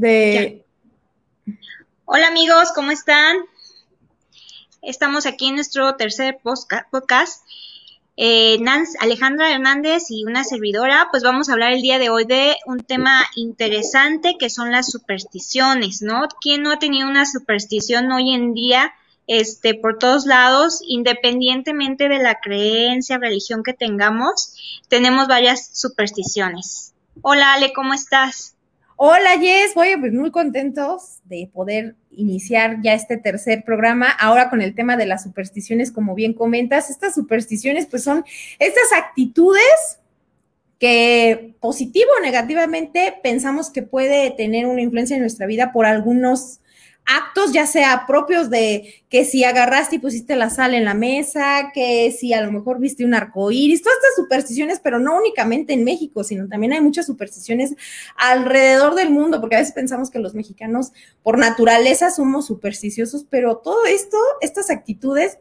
De... Hola amigos, ¿cómo están? Estamos aquí en nuestro tercer podcast. Eh, Alejandra Hernández y una servidora, pues vamos a hablar el día de hoy de un tema interesante que son las supersticiones, ¿no? ¿Quién no ha tenido una superstición hoy en día? Este, por todos lados, independientemente de la creencia, religión que tengamos, tenemos varias supersticiones. Hola Ale, ¿cómo estás? Hola Jess, oye, pues muy contentos de poder iniciar ya este tercer programa, ahora con el tema de las supersticiones, como bien comentas, estas supersticiones pues son estas actitudes que positivo o negativamente pensamos que puede tener una influencia en nuestra vida por algunos actos, ya sea propios de que si agarraste y pusiste la sal en la mesa, que si a lo mejor viste un arco iris, todas estas supersticiones, pero no únicamente en México, sino también hay muchas supersticiones alrededor del mundo, porque a veces pensamos que los mexicanos por naturaleza somos supersticiosos, pero todo esto, estas actitudes,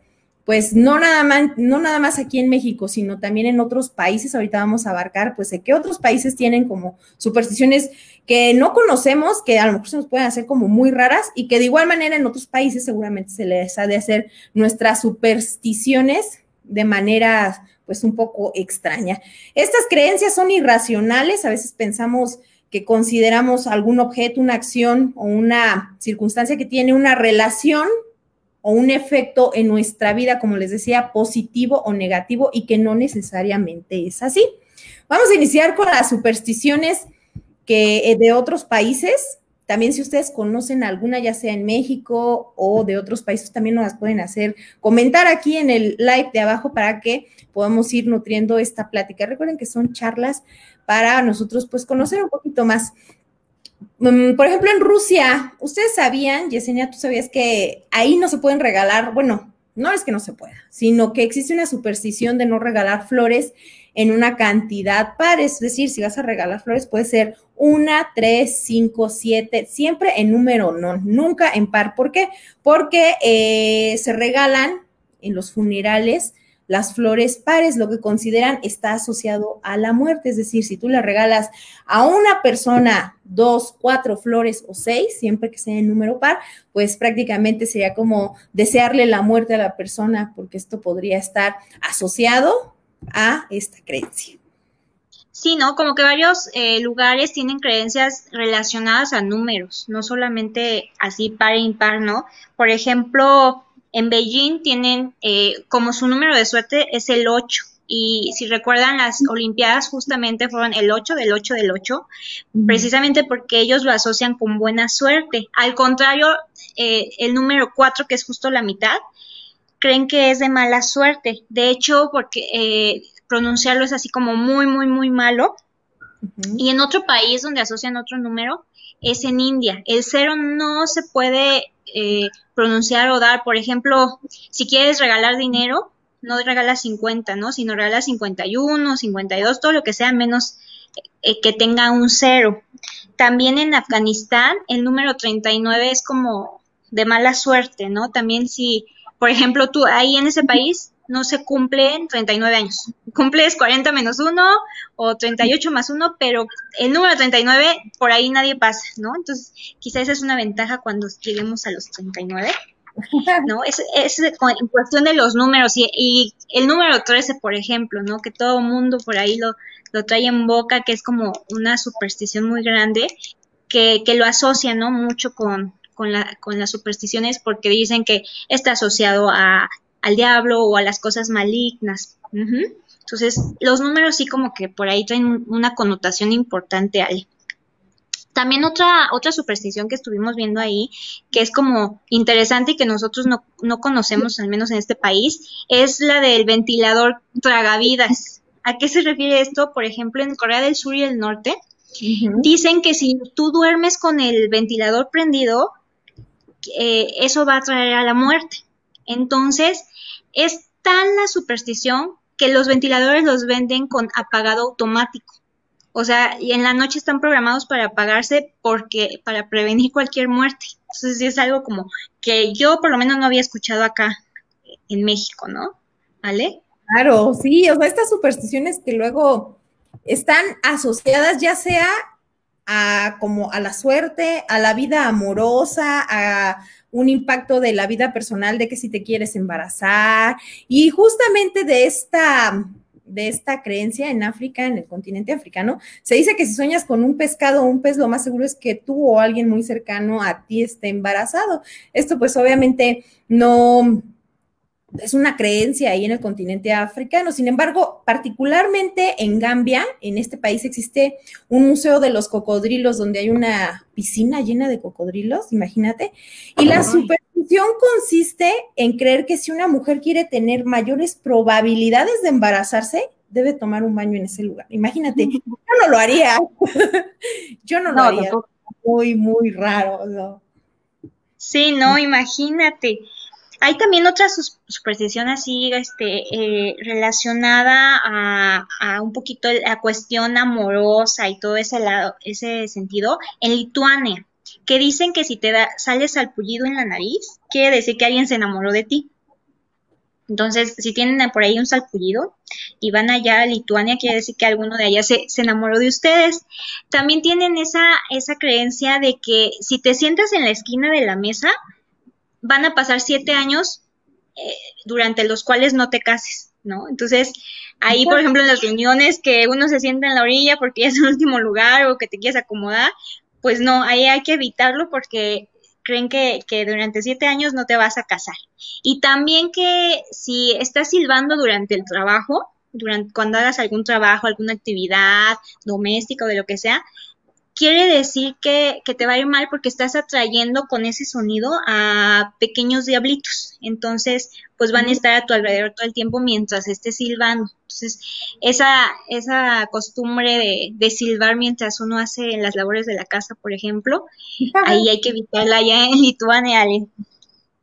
pues no nada más, no nada más aquí en México, sino también en otros países. Ahorita vamos a abarcar, pues, qué otros países tienen como supersticiones que no conocemos, que a lo mejor se nos pueden hacer como muy raras y que de igual manera en otros países seguramente se les ha de hacer nuestras supersticiones de manera, pues, un poco extraña. Estas creencias son irracionales, a veces pensamos que consideramos algún objeto, una acción o una circunstancia que tiene una relación o un efecto en nuestra vida, como les decía, positivo o negativo y que no necesariamente es así. Vamos a iniciar con las supersticiones que eh, de otros países. También si ustedes conocen alguna, ya sea en México o de otros países, también nos las pueden hacer comentar aquí en el live de abajo para que podamos ir nutriendo esta plática. Recuerden que son charlas para nosotros pues conocer un poquito más por ejemplo, en Rusia, ustedes sabían, Yesenia, tú sabías que ahí no se pueden regalar, bueno, no es que no se pueda, sino que existe una superstición de no regalar flores en una cantidad par, es decir, si vas a regalar flores puede ser una, tres, cinco, siete, siempre en número no, nunca en par. ¿Por qué? Porque eh, se regalan en los funerales las flores pares, lo que consideran está asociado a la muerte. Es decir, si tú le regalas a una persona dos, cuatro flores o seis, siempre que sea en número par, pues prácticamente sería como desearle la muerte a la persona, porque esto podría estar asociado a esta creencia. Sí, ¿no? Como que varios eh, lugares tienen creencias relacionadas a números, no solamente así par e impar, ¿no? Por ejemplo, en Beijing tienen eh, como su número de suerte es el 8 y si recuerdan las Olimpiadas justamente fueron el 8 del 8 del 8, precisamente porque ellos lo asocian con buena suerte. Al contrario, eh, el número 4, que es justo la mitad, creen que es de mala suerte. De hecho, porque eh, pronunciarlo es así como muy, muy, muy malo. Y en otro país donde asocian otro número es en India. El cero no se puede eh, pronunciar o dar. Por ejemplo, si quieres regalar dinero, no regalas 50, ¿no? Sino regalas 51, 52, todo lo que sea menos eh, que tenga un cero. También en Afganistán el número 39 es como de mala suerte, ¿no? También si, por ejemplo, tú ahí en ese país no se cumplen 39 años. Cumples 40 menos 1 o 38 más 1, pero el número 39 por ahí nadie pasa, ¿no? Entonces, quizás esa es una ventaja cuando lleguemos a los 39. ¿no? Es, es en cuestión de los números y, el número 13, por ejemplo, ¿no? Que todo mundo por ahí lo, lo trae en boca, que es como una superstición muy grande, que, que lo asocia, ¿no? Mucho con, con, la, con las supersticiones porque dicen que está asociado a al diablo o a las cosas malignas. Entonces, los números sí como que por ahí traen una connotación importante ahí. También otra, otra superstición que estuvimos viendo ahí, que es como interesante y que nosotros no, no conocemos, al menos en este país, es la del ventilador tragavidas. ¿A qué se refiere esto? Por ejemplo, en Corea del Sur y el Norte, dicen que si tú duermes con el ventilador prendido, eh, eso va a traer a la muerte. Entonces, es tan la superstición que los ventiladores los venden con apagado automático. O sea, y en la noche están programados para apagarse porque para prevenir cualquier muerte. Entonces, es algo como que yo por lo menos no había escuchado acá en México, ¿no? ¿Vale? Claro, sí, o sea, estas supersticiones que luego están asociadas ya sea a como a la suerte, a la vida amorosa, a un impacto de la vida personal de que si te quieres embarazar y justamente de esta de esta creencia en África, en el continente africano, se dice que si sueñas con un pescado o un pez, lo más seguro es que tú o alguien muy cercano a ti esté embarazado. Esto pues obviamente no, es una creencia ahí en el continente africano. Sin embargo, particularmente en Gambia, en este país existe un museo de los cocodrilos donde hay una piscina llena de cocodrilos, imagínate. Y la superstición consiste en creer que si una mujer quiere tener mayores probabilidades de embarazarse, debe tomar un baño en ese lugar. Imagínate, yo no lo haría. yo no lo haría. Muy, muy raro. ¿no? Sí, no, imagínate. Hay también otra superstición así, este, eh, relacionada a, un poquito la cuestión amorosa y todo ese lado, ese sentido, en Lituania, que dicen que si te da, sales al en la nariz, quiere decir que alguien se enamoró de ti. Entonces, si tienen por ahí un salpullido y van allá a Lituania, quiere decir que alguno de allá se, se, enamoró de ustedes. También tienen esa, esa creencia de que si te sientas en la esquina de la mesa, van a pasar siete años eh, durante los cuales no te cases, ¿no? Entonces, ahí, por ejemplo, en las reuniones que uno se sienta en la orilla porque es el último lugar o que te quieres acomodar, pues no, ahí hay que evitarlo porque creen que, que, durante siete años no te vas a casar. Y también que si estás silbando durante el trabajo, durante, cuando hagas algún trabajo, alguna actividad doméstica o de lo que sea, quiere decir que, te va a ir mal porque estás atrayendo con ese sonido a pequeños diablitos. Entonces, pues van a estar a tu alrededor todo el tiempo mientras estés silbando. Entonces, esa, esa costumbre de, de silbar mientras uno hace las labores de la casa, por ejemplo, ahí hay que evitarla ya en Lituania.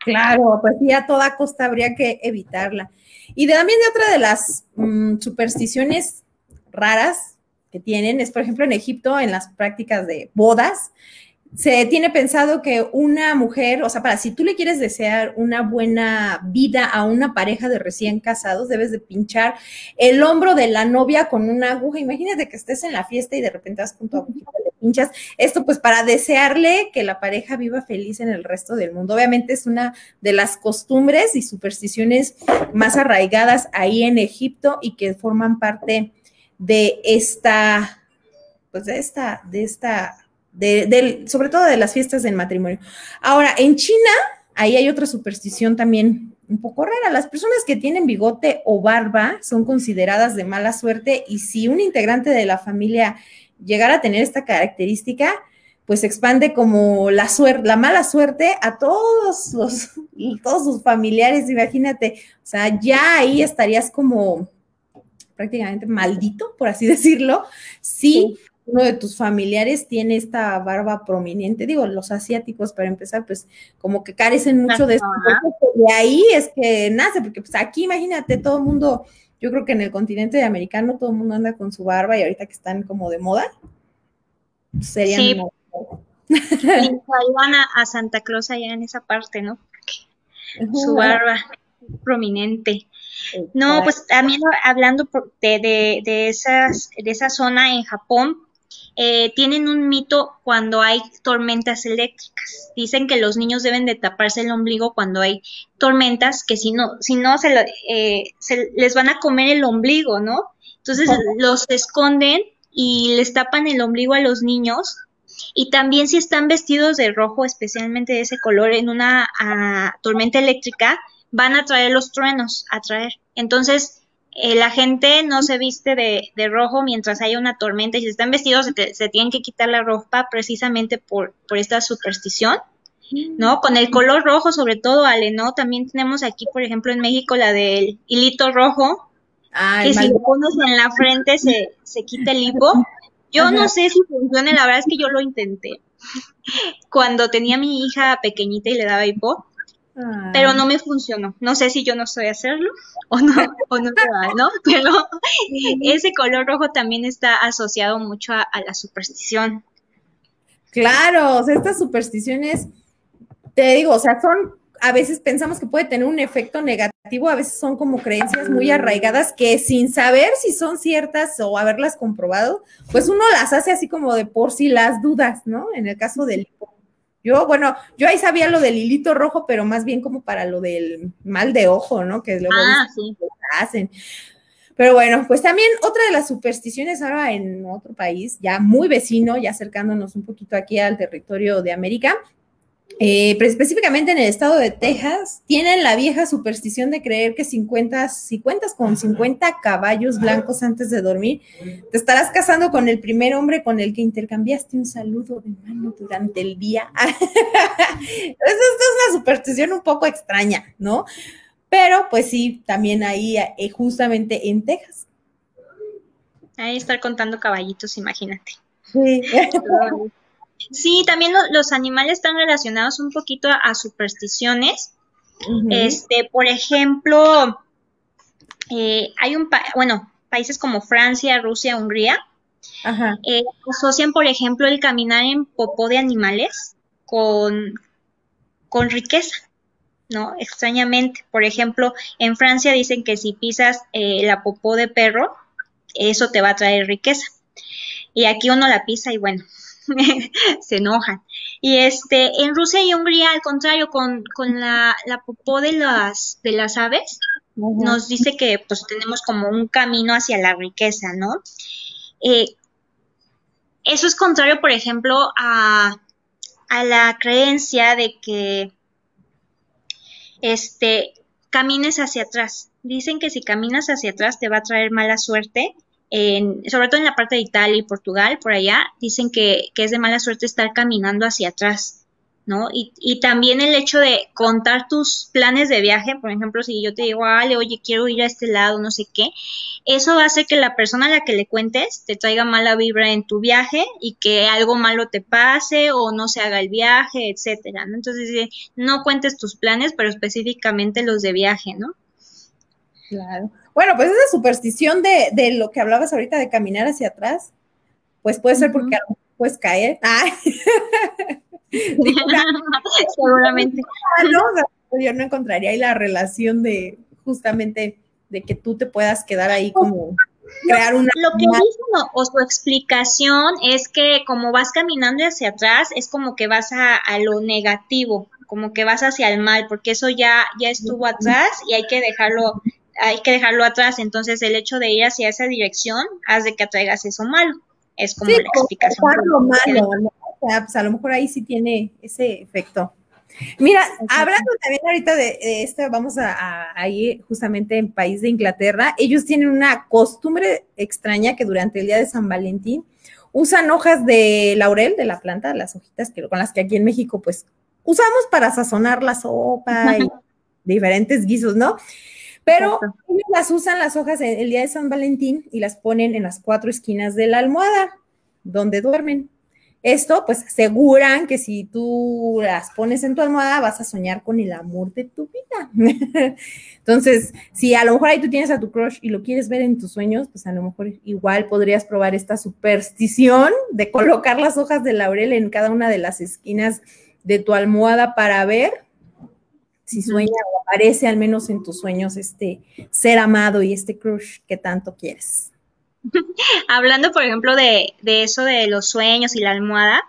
Claro, pues sí, a toda costa habría que evitarla. Y también de otra de las mm, supersticiones raras tienen es, por ejemplo, en Egipto, en las prácticas de bodas, se tiene pensado que una mujer, o sea, para si tú le quieres desear una buena vida a una pareja de recién casados, debes de pinchar el hombro de la novia con una aguja. Imagínate que estés en la fiesta y de repente vas con tu aguja le pinchas. Esto pues para desearle que la pareja viva feliz en el resto del mundo. Obviamente es una de las costumbres y supersticiones más arraigadas ahí en Egipto y que forman parte de esta, pues de esta, de esta, de, sobre todo de las fiestas del matrimonio. Ahora, en China, ahí hay otra superstición también un poco rara. Las personas que tienen bigote o barba son consideradas de mala suerte y si un integrante de la familia llegara a tener esta característica, pues expande como la suerte, la mala suerte a todos los, todos sus familiares, imagínate, o sea, ya ahí estarías como, prácticamente maldito, por así decirlo, si uno de tus familiares tiene esta barba prominente. Digo, los asiáticos, para empezar, pues como que carecen mucho de esto. De ahí es que nace, porque pues aquí imagínate, todo el mundo, yo creo que en el continente americano todo el mundo anda con su barba y ahorita que están como de moda, serían... Sí. a, a Santa Claus allá en esa parte, ¿no? Su barba prominente. No, pues también hablando de, de, esas, de esa zona en Japón, eh, tienen un mito cuando hay tormentas eléctricas. Dicen que los niños deben de taparse el ombligo cuando hay tormentas, que si no, si no se, eh, se les van a comer el ombligo, ¿no? Entonces los esconden y les tapan el ombligo a los niños. Y también si están vestidos de rojo, especialmente de ese color, en una ah, tormenta eléctrica, van a traer los truenos a traer. Entonces, eh, la gente no se viste de, de, rojo mientras hay una tormenta y si están vestidos se, tienen que quitar la ropa precisamente por, por esta superstición. ¿no? Con el color rojo, sobre todo, Ale, ¿no? También tenemos aquí, por ejemplo, en México la del hilito rojo, que si lo pones en la frente se, se quita el hipo. Yo no sé si funciona, la verdad es que yo lo intenté. Cuando tenía mi hija pequeñita y le daba hipo, pero no me funcionó. No sé si yo no sé hacerlo o no, o no ¿no? Pero ese color rojo también está asociado mucho a, la superstición. Claro, o sea, estas supersticiones, te digo, o sea, son, a veces pensamos que puede tener un efecto negativo a veces son como creencias muy arraigadas que sin saber si son ciertas o haberlas comprobado, pues uno las hace así como de por si las dudas, ¿no? En el caso del yo, bueno, yo ahí sabía lo del hilito rojo, pero más bien como para lo del mal de ojo, ¿no? Que luego ah, hacen. Pero bueno, pues también otra de las supersticiones ahora en otro país, ya muy vecino, ya acercándonos un poquito aquí al territorio de América, eh, específicamente en el estado de Texas, tienen la vieja superstición de creer que 50, si cuentas con 50 caballos blancos antes de dormir, te estarás casando con el primer hombre con el que intercambiaste un saludo de mano durante el día. Esta es una superstición un poco extraña, ¿no? Pero pues sí, también ahí, eh, justamente en Texas. Ahí estar contando caballitos, imagínate. Sí. Sí, también los animales están relacionados un poquito a, supersticiones. Este, por ejemplo, eh, hay un, bueno, países como Francia, Rusia, Hungría, eh, asocian, por ejemplo, el caminar en popó de animales con, con riqueza, ¿no? Extrañamente. Por ejemplo, en Francia dicen que si pisas eh, la popó de perro, eso te va a traer riqueza. Y aquí uno la pisa y bueno, se enojan. Y este, en Rusia y Hungría, al contrario, con, la, la, popó de las, de las aves, nos dice que pues tenemos como un camino hacia la riqueza, ¿no? Eh, eso es contrario, por ejemplo, a, a la creencia de que este camines hacia atrás. Dicen que si caminas hacia atrás te va a traer mala suerte sobre todo en la parte de Italia y Portugal, por allá, dicen que, es de mala suerte estar caminando hacia atrás, ¿no? Y, y, también el hecho de contar tus planes de viaje, por ejemplo, si yo te digo, Ale, oye, quiero ir a este lado, no sé qué, eso hacer que la persona a la que le cuentes te traiga mala vibra en tu viaje y que algo malo te pase o no se haga el viaje, etcétera, ¿no? Entonces, no cuentes tus planes, pero específicamente los de viaje, ¿no? Claro. Bueno, pues esa superstición de, de, lo que hablabas ahorita de caminar hacia atrás, pues puede ser porque puedes caer. Seguramente. yo no encontraría ahí la relación de justamente de que tú te puedas quedar ahí como crear una... Lo que dicen o su explicación es que como vas caminando hacia atrás, es como que vas a, a lo negativo, como que vas hacia el mal, porque eso ya, ya estuvo atrás y hay que dejarlo hay que dejarlo atrás. Entonces, el hecho de ir hacia esa dirección hace que atraigas eso malo. Es como la explicación. Lo malo, O sea, pues a lo mejor ahí sí tiene ese efecto. Mira, hablando también ahorita de, esto, vamos a, a, ir justamente en país de Inglaterra. Ellos tienen una costumbre extraña que durante el día de San Valentín usan hojas de laurel, de la planta, las hojitas que, con las que aquí en México pues usamos para sazonar la sopa y diferentes guisos, ¿no? Pero ellos las usan las hojas el día de San Valentín y las ponen en las cuatro esquinas de la almohada donde duermen. Esto, pues, aseguran que si tú las pones en tu almohada, vas a soñar con el amor de tu vida. Entonces, si a lo mejor ahí tú tienes a tu crush y lo quieres ver en tus sueños, pues a lo mejor igual podrías probar esta superstición de colocar las hojas de laurel en cada una de las esquinas de tu almohada para ver si sueña o aparece al menos en tus sueños este ser amado y este crush que tanto quieres. Hablando, por ejemplo, de, de, eso de los sueños y la almohada,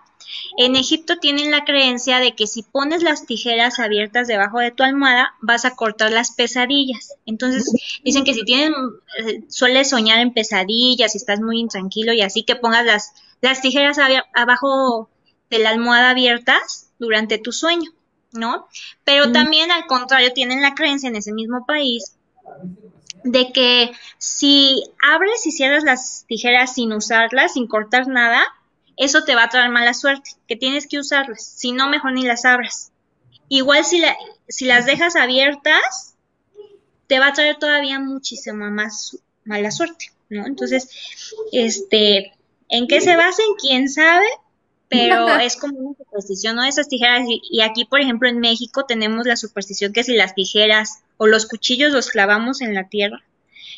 en Egipto tienen la creencia de que si pones las tijeras abiertas debajo de tu almohada, vas a cortar las pesadillas. Entonces, dicen que si tienes, eh, sueles soñar en pesadillas, y estás muy intranquilo y así que pongas las, las tijeras abajo de la almohada abiertas durante tu sueño. ¿No? Pero también al contrario tienen la creencia en ese mismo país de que si abres y cierras las tijeras sin usarlas, sin cortar nada, eso te va a traer mala suerte, que tienes que usarlas, si no mejor ni las abras. Igual si, la, si las dejas abiertas, te va a traer todavía muchísima más mala suerte, ¿no? Entonces, este, ¿en qué se basen? ¿Quién sabe? Pero es como una superstición, ¿no? Esas tijeras, y, aquí, por ejemplo, en México tenemos la superstición que si las tijeras o los cuchillos los clavamos en la tierra,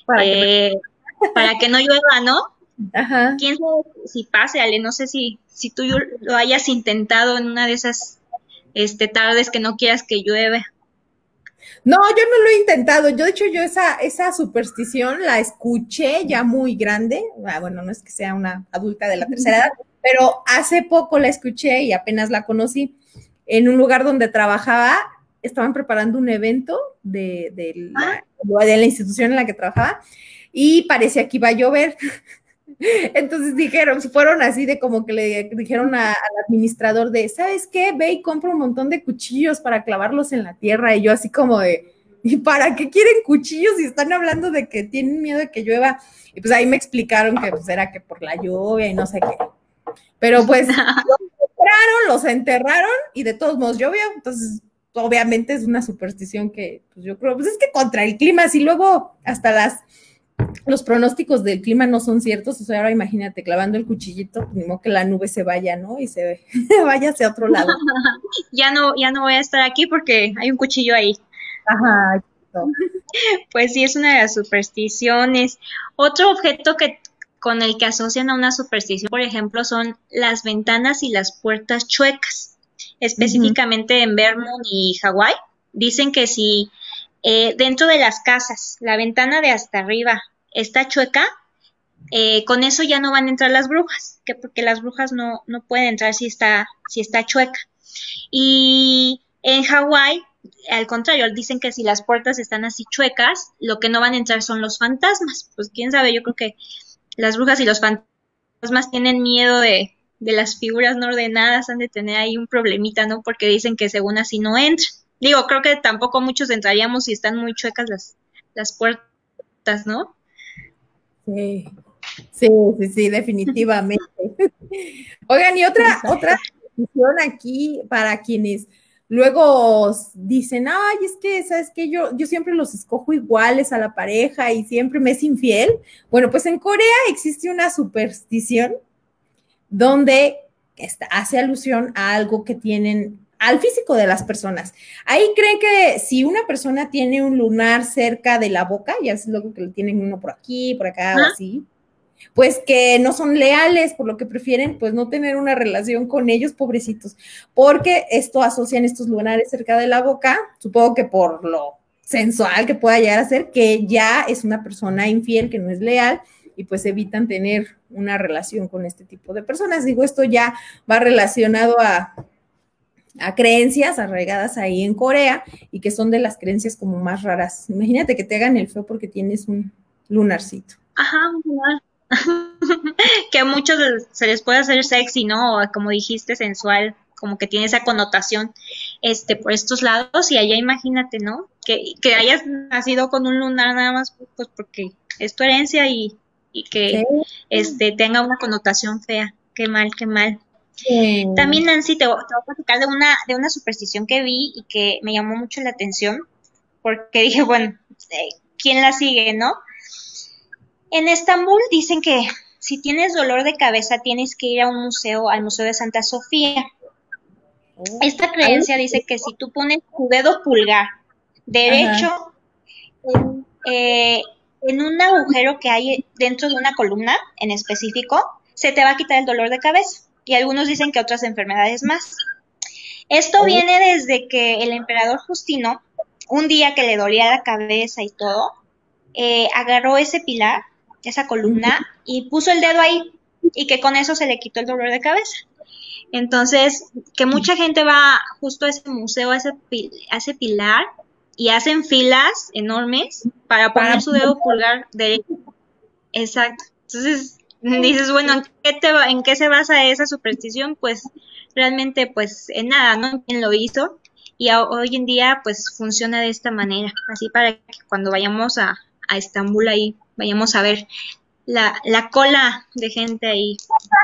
para, que, eh, no llueva, ¿no? Ajá. ¿Quién sabe si pase, Ale? No sé si, si tú lo hayas intentado en una de esas este, tardes que no quieras que llueve. No, yo no lo he intentado. Yo, de hecho, yo esa, esa superstición la escuché ya muy grande. Ah, bueno, no es que sea una adulta de la tercera edad, pero hace poco la escuché y apenas la conocí en un lugar donde trabajaba. Estaban preparando un evento de, de, la, de la institución en la que trabajaba y parecía que iba a llover. Entonces dijeron, fueron así de como que le dijeron al administrador de, ¿sabes qué? Ve y compra un montón de cuchillos para clavarlos en la tierra. Y yo así como de, ¿y para qué quieren cuchillos si están hablando de que tienen miedo de que llueva? Y pues ahí me explicaron que pues era que por la lluvia y no sé qué. Pero pues los enterraron, los enterraron y de todos modos llovió. Entonces, obviamente es una superstición que pues yo creo, pues es que contra el clima, si luego hasta las los pronósticos del clima no son ciertos, o sea, ahora imagínate clavando el cuchillito, ni que la nube se vaya, ¿no? Y se vaya hacia otro lado. ya no, ya no voy a estar aquí porque hay un cuchillo ahí. Ajá. Pues sí, es una de las supersticiones. Otro objeto que con el que asocian a una superstición, por ejemplo, son las ventanas y las puertas chuecas, específicamente en Vermont y Hawái. Dicen que si eh, dentro de las casas, la ventana de hasta arriba está chueca, eh, con eso ya no van a entrar las brujas, que porque las brujas no, no pueden entrar si está, si está chueca. Y en Hawái, al contrario, dicen que si las puertas están así chuecas, lo que no van a entrar son los fantasmas. Pues quién sabe, yo creo que las brujas y los fantasmas tienen miedo de, de las figuras no ordenadas, han de tener ahí un problemita, ¿no? Porque dicen que según así no entran. Digo, creo que tampoco muchos entraríamos si están muy chuecas las, las puertas, ¿no? Sí, sí, sí, sí, definitivamente. Oigan, y otra, otra aquí para quienes luego dicen, ay, es que, ¿sabes qué? Yo, yo siempre los escojo iguales a la pareja y siempre me es infiel. Bueno, pues en Corea existe una superstición donde hace alusión a algo que tienen al físico de las personas. Ahí creen que si una persona tiene un lunar cerca de la boca, ya es luego que lo tienen uno por aquí, por acá o así, pues que no son leales, por lo que prefieren pues no tener una relación con ellos, pobrecitos, porque esto asocian estos lunares cerca de la boca, supongo que por lo sensual que pueda llegar a ser, que ya es una persona infiel, que no es leal, y pues evitan tener una relación con este tipo de personas. Digo, esto ya va relacionado a a creencias arraigadas ahí en Corea y que son de las creencias como más raras. Imagínate que te hagan el feo porque tienes un lunarcito. Ajá, que a muchos se les puede hacer sexy, ¿no? O como dijiste, sensual, como que tiene esa connotación este por estos lados y allá imagínate, ¿no? Que, que hayas nacido con un lunar nada más pues porque es tu herencia y, y que este tenga una connotación fea. Qué mal, qué mal. También, Nancy, te, voy a platicar de una, de una superstición que vi y que me llamó mucho la atención, porque dije, bueno, eh, ¿quién la sigue, no? En Estambul dicen que si tienes dolor de cabeza tienes que ir a un museo, al Museo de Santa Sofía. Oh. Esta creencia dice que si tú pones tu dedo pulgar derecho eh, en un agujero que hay dentro de una columna en específico, se te va a quitar el dolor de cabeza y algunos dicen que otras enfermedades más. Esto viene desde que el emperador Justino, un día que le dolía la cabeza y todo, eh, agarró ese pilar, esa columna, y puso el dedo ahí, y que con eso se le quitó el dolor de cabeza. Entonces, que mucha gente va justo a ese museo, a ese, ese pilar, y hacen filas enormes para poner su dedo pulgar derecho. Exacto. Entonces, dices, bueno, ¿en qué, te ¿en qué se basa esa superstición? Pues realmente, pues en nada, ¿no? ¿Quién lo hizo? Y hoy en día, pues funciona de esta manera, así para que cuando vayamos a, a Estambul ahí, vayamos a ver la, la cola de gente ahí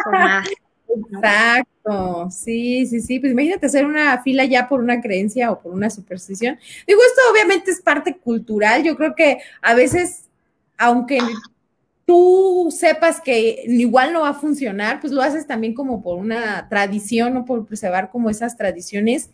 formada. Exacto, sí, sí, sí, pues imagínate hacer una fila ya por una creencia o por una superstición. Digo, esto obviamente es parte cultural, yo creo que a veces, aunque tú sepas que igual no va a funcionar, pues lo haces también como por una tradición o por preservar como esas tradiciones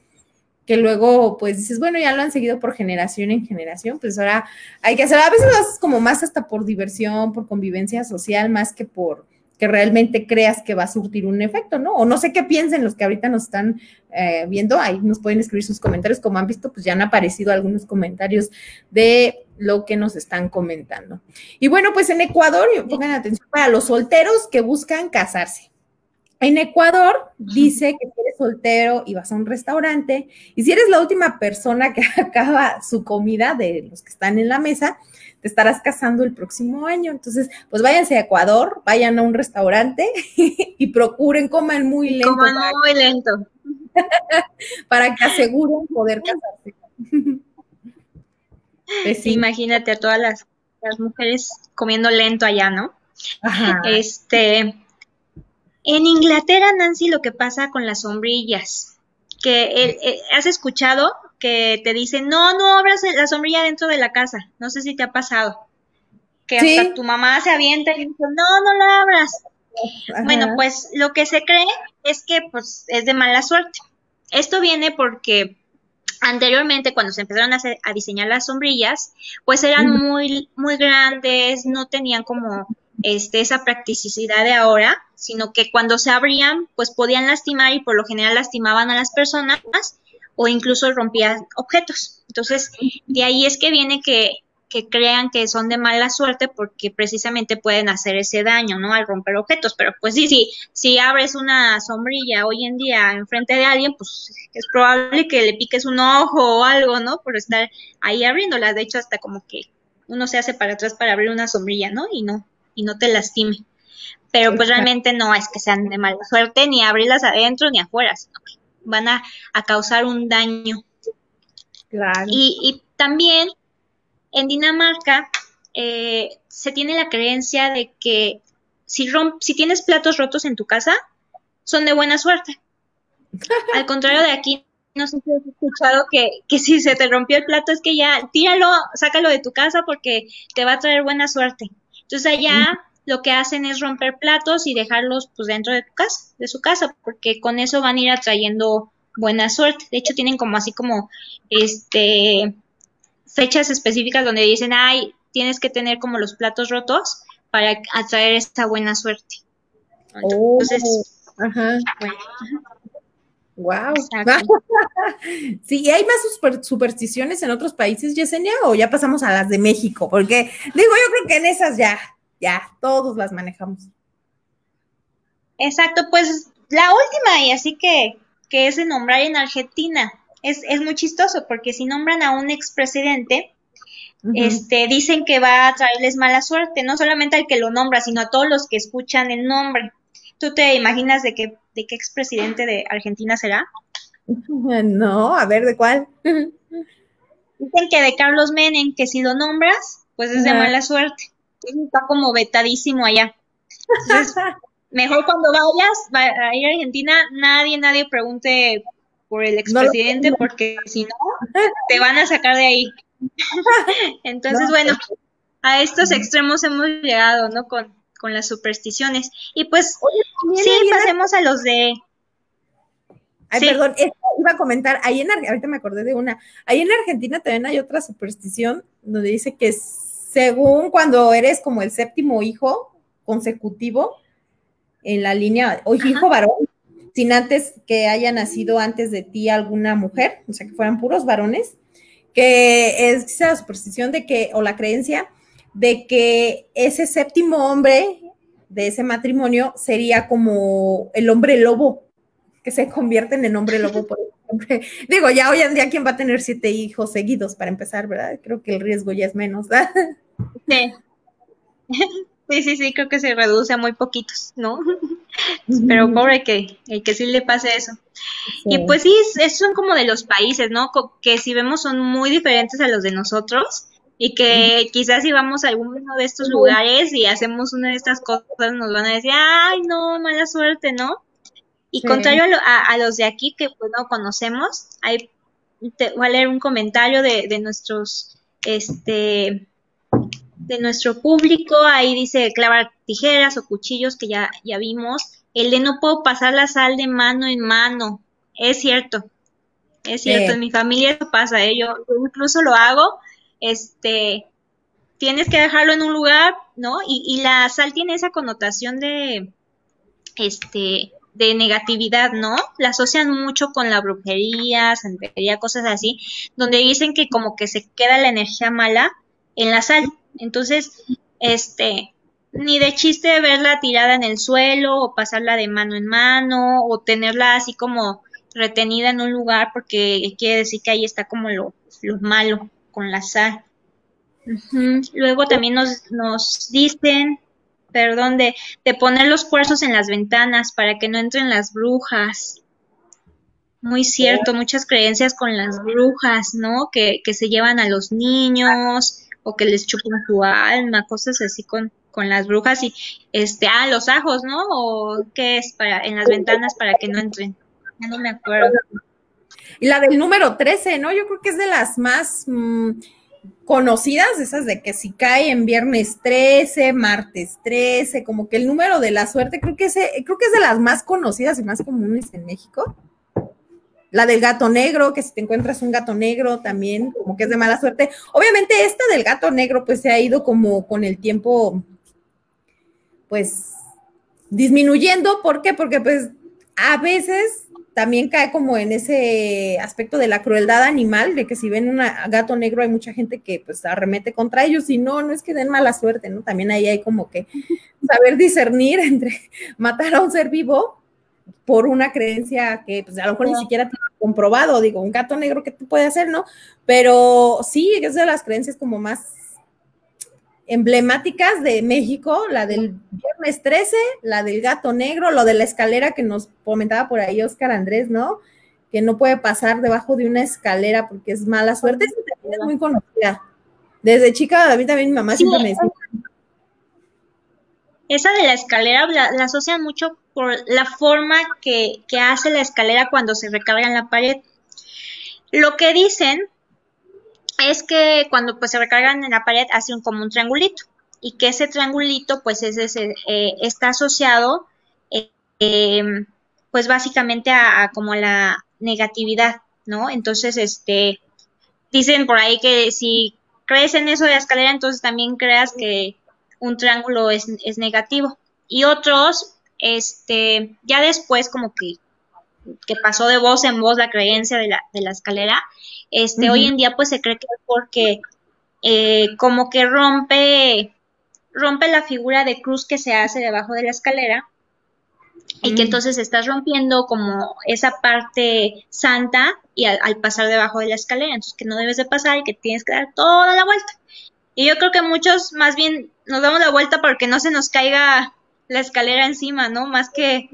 que luego pues dices, bueno, ya lo han seguido por generación en generación, pues ahora hay que hacer, a veces lo haces como más hasta por diversión, por convivencia social, más que por que realmente creas que va a surtir un efecto, ¿no? O no sé qué piensen los que ahorita nos están eh, viendo, ahí nos pueden escribir sus comentarios, como han visto, pues ya han aparecido algunos comentarios de lo que nos están comentando. Y bueno, pues en Ecuador, pongan atención para los solteros que buscan casarse. En Ecuador dice que si eres soltero y vas a un restaurante y si eres la última persona que acaba su comida de los que están en la mesa, te estarás casando el próximo año. Entonces, pues váyanse a Ecuador, vayan a un restaurante y procuren, coman muy lento. Coman muy lento. para que aseguren poder casarse. Pues Imagínate a todas las, las, mujeres comiendo lento allá, ¿no? Ajá. Este, en Inglaterra, Nancy, lo que pasa con las sombrillas, que has escuchado que te dicen, no, no abras la sombrilla dentro de la casa. No sé si te ha pasado. Que hasta tu mamá se avienta y dice, no, no la abras. Bueno, pues lo que se cree es que pues es de mala suerte. Esto viene porque anteriormente cuando se empezaron a, a diseñar las sombrillas, pues eran muy, muy grandes, no tenían como este, esa practicidad de ahora, sino que cuando se abrían, pues podían lastimar y por lo general lastimaban a las personas o incluso rompían objetos. Entonces, de ahí es que viene que, que crean que son de mala suerte porque precisamente pueden hacer ese daño, ¿no? Al romper objetos. Pero pues sí, sí, si abres una sombrilla hoy en día enfrente de alguien, pues es probable que le piques un ojo o algo, ¿no? Por estar ahí abriéndola. De hecho, hasta como que uno se hace para atrás para abrir una sombrilla, ¿no? Y no, y no te lastime. Pero pues realmente no es que sean de mala suerte ni abrirlas adentro ni afuera, sino que van a, causar un daño. Claro. Y, también en Dinamarca eh, se tiene la creencia de que si, si tienes platos rotos en tu casa, son de buena suerte. Al contrario de aquí, no sé si has escuchado que, que si se te rompió el plato es que ya tíralo, sácalo de tu casa porque te va a traer buena suerte. Entonces allá lo que hacen es romper platos y dejarlos pues dentro de tu casa, de su casa, porque con eso van a ir atrayendo buena suerte. De hecho tienen como así como este fechas específicas donde dicen, "Ay, tienes que tener como los platos rotos para atraer esta buena suerte." Entonces, oh, ajá. Wow. sí, ¿hay más supersticiones en otros países, Yesenia, o ya pasamos a las de México? Porque digo, yo creo que en esas ya, ya, todos las manejamos. Exacto, pues la última, y así que, que es de nombrar en Argentina. Es, es muy chistoso, porque si nombran a un expresidente, este, dicen que va a traerles mala suerte, no solamente al que lo nombra, sino a todos los que escuchan el nombre. ¿Tú te imaginas de qué, de qué expresidente de Argentina será? No, a ver, ¿de cuál? Dicen que de Carlos Menem, que si lo nombras, pues es de mala suerte. Está como vetadísimo allá. mejor cuando vayas a ir a Argentina, nadie, nadie pregunte por el expresidente, porque si no, te van a sacar de ahí. Entonces, bueno, a estos extremos hemos llegado, ¿no? Con, con las supersticiones. Y pues, sí, pasemos a los de... Ay, perdón, iba a comentar, ahí en ahorita me acordé de una, ahí en Argentina también hay otra superstición donde dice que según cuando eres como el séptimo hijo consecutivo en la línea, o hijo varón, sin antes que haya nacido antes de ti alguna mujer, o sea, que fueran puros varones, que es esa superstición de que, o la creencia de que ese séptimo hombre de ese matrimonio sería como el hombre lobo, que se convierte en el hombre lobo por. Digo, ya hoy en día, ¿quién va a tener siete hijos seguidos para empezar, verdad? Creo que el riesgo ya es menos. Sí. Sí, sí, sí, creo que se reduce a muy poquitos, ¿no? Pero pobre que el que sí le pase eso. Y pues sí, es, son como de los países, ¿no? Que si vemos son muy diferentes a los de nosotros y que quizás si vamos a alguno de estos lugares y hacemos una de estas cosas nos van a decir, ay, no, mala suerte, ¿no? Y contrario a, los de aquí que pues no conocemos, hay, te voy a leer un comentario de, de nuestros, este, de nuestro público, ahí dice clavar tijeras o cuchillos que ya, ya vimos, el de no puedo pasar la sal de mano en mano, es cierto, es cierto, en mi familia eso pasa, ¿eh? yo incluso lo hago, este, tienes que dejarlo en un lugar, ¿no? Y, y la sal tiene esa connotación de, este, de negatividad, ¿no? La asocian mucho con la brujería, santería, cosas así, donde dicen que como que se queda la energía mala en la sal. Entonces, este, ni de chiste verla tirada en el suelo o pasarla de mano en mano o tenerla así como retenida en un lugar porque quiere decir que ahí está como lo, lo malo con la sal. Luego también nos, nos dicen perdón, de, de poner los cuarzos en las ventanas para que no entren las brujas. Muy cierto, muchas creencias con las brujas, ¿no? Que, que se llevan a los niños o que les chupan su alma, cosas así con, con las brujas y este, ah, los ajos, ¿no? O qué es para en las ventanas para que no entren. Ya no me acuerdo. Y la del número 13, ¿no? Yo creo que es de las más mm, conocidas, esas de que si cae en viernes 13, martes 13, como que el número de la suerte, creo que, ese, creo que es de las más conocidas y más comunes en México. La del gato negro, que si te encuentras un gato negro también, como que es de mala suerte. Obviamente esta del gato negro, pues se ha ido como con el tiempo, pues disminuyendo. ¿Por qué? Porque pues a veces también cae como en ese aspecto de la crueldad animal, de que si ven un gato negro hay mucha gente que pues arremete contra ellos y no, no es que den mala suerte, ¿no? También ahí hay como que saber discernir entre matar a un ser vivo por una creencia que pues a lo mejor ni siquiera tiene comprobado, digo, un gato negro que te puede hacer, ¿no? Pero sí, es de las creencias como más emblemáticas de México, la del viernes 13, la del gato negro, lo de la escalera que nos comentaba por ahí Oscar Andrés, ¿no? Que no puede pasar debajo de una escalera porque es mala suerte, es muy conocida. Desde chica, a mí también mi mamá siempre me decía. Esa de la escalera la, asocian mucho por la forma que, que hace la escalera cuando se recarga en la pared. Lo que dicen es que cuando pues se recargan en la pared hace un, como un triangulito y que ese triangulito pues es ese, eh, está asociado eh, em, pues básicamente a, como la negatividad, ¿no? Entonces, este, dicen por ahí que si crees en eso de la escalera, entonces también creas que un triángulo es, es negativo. Y otros, este, ya después como que, que pasó de voz en voz la creencia de la, de la escalera, este, hoy en día pues se cree que es porque eh, como que rompe, rompe la figura de cruz que se hace debajo de la escalera y que entonces estás rompiendo como esa parte santa y al, pasar debajo de la escalera, entonces que no debes de pasar y que tienes que dar toda la vuelta. Y yo creo que muchos más bien nos damos la vuelta porque no se nos caiga la escalera encima, ¿no? Más que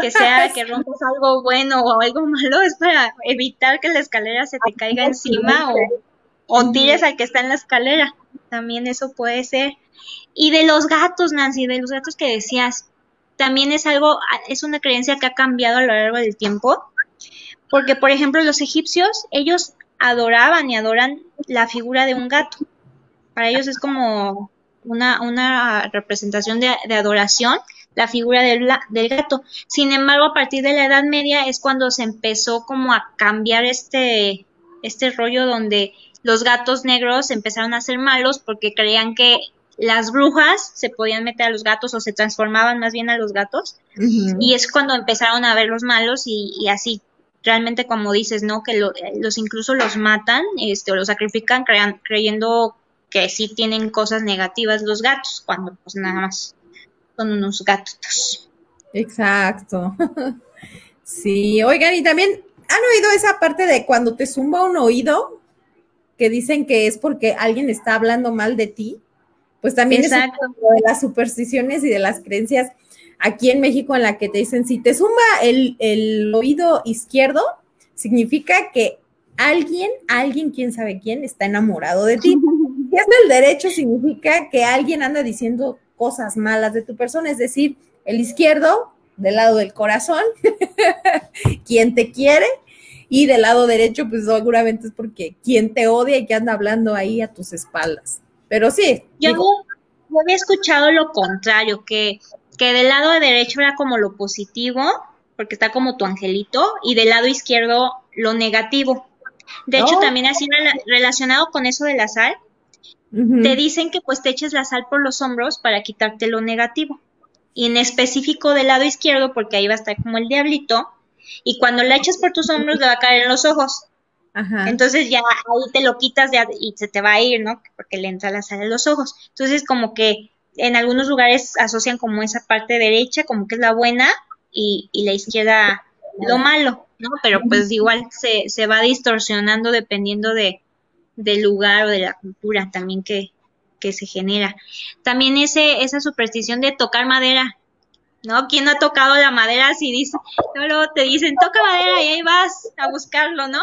que sea que rompes algo bueno o algo malo, es para evitar que la escalera se te caiga encima o, o tires al que está en la escalera. También eso puede ser. Y de los gatos, Nancy, de los gatos que decías, también es algo, es una creencia que ha cambiado a lo largo del tiempo. Porque, por ejemplo, los egipcios, ellos adoraban y adoran la figura de un gato. Para ellos es como una, una representación de, de adoración la figura del, del, gato. Sin embargo, a partir de la Edad Media es cuando se empezó como a cambiar este, este rollo donde los gatos negros empezaron a ser malos porque creían que las brujas se podían meter a los gatos o se transformaban más bien a los gatos. Y es cuando empezaron a ver los malos y, así realmente como dices no que los incluso los matan este o los sacrifican creyendo que sí tienen cosas negativas los gatos cuando pues nada más son unos gatos. Exacto. Sí, oigan, y también han oído esa parte de cuando te zumba un oído, que dicen que es porque alguien está hablando mal de ti, pues también Exacto. es de las supersticiones y de las creencias aquí en México en la que te dicen, si te zumba el, el oído izquierdo, significa que alguien, alguien, quién sabe quién, está enamorado de ti. Si es del derecho, significa que alguien anda diciendo cosas malas de tu persona, es decir, el izquierdo del lado del corazón, quien te quiere, y del lado derecho, pues seguramente es porque quien te odia y que anda hablando ahí a tus espaldas. Pero sí. Yo, había escuchado lo contrario, que, que del lado derecho era como lo positivo, porque está como tu angelito, y del lado izquierdo lo negativo. De hecho, también así relacionado con eso de la sal, te dicen que pues te eches la sal por los hombros para quitarte lo negativo. Y en específico del lado izquierdo, porque ahí va a estar como el diablito, y cuando la echas por tus hombros le va a caer en los ojos. Ajá. Entonces ya ahí te lo quitas y se te va a ir, ¿no? Porque le entra la sal en los ojos. Entonces como que en algunos lugares asocian como esa parte derecha, como que es la buena, y, y la izquierda lo malo, ¿no? Pero pues igual se, se va distorsionando dependiendo de, del lugar o de la cultura también que, que se genera. También ese, esa superstición de tocar madera, ¿no? ¿Quién no ha tocado la madera si dice, luego te dicen, toca madera y ahí vas a buscarlo, ¿no?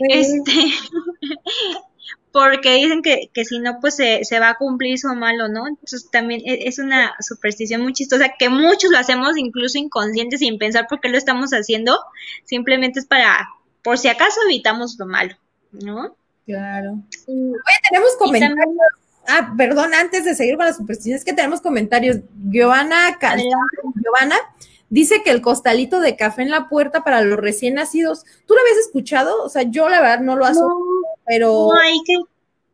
Este, porque dicen que, que si no, pues se, se, va a cumplir su malo, ¿no? Entonces también e, es una superstición muy chistosa que muchos lo hacemos incluso inconscientes sin pensar por qué lo estamos haciendo, simplemente es para, por si acaso evitamos lo malo, ¿no? Claro. Oye, tenemos comentarios. Ah, perdón, antes de seguir con las supersticiones, que tenemos comentarios. Giovanna, Giovanna dice que el costalito de café en la puerta para los recién nacidos, ¿tú lo habías escuchado? O sea, yo la verdad no lo asocio, pero... No, hay que,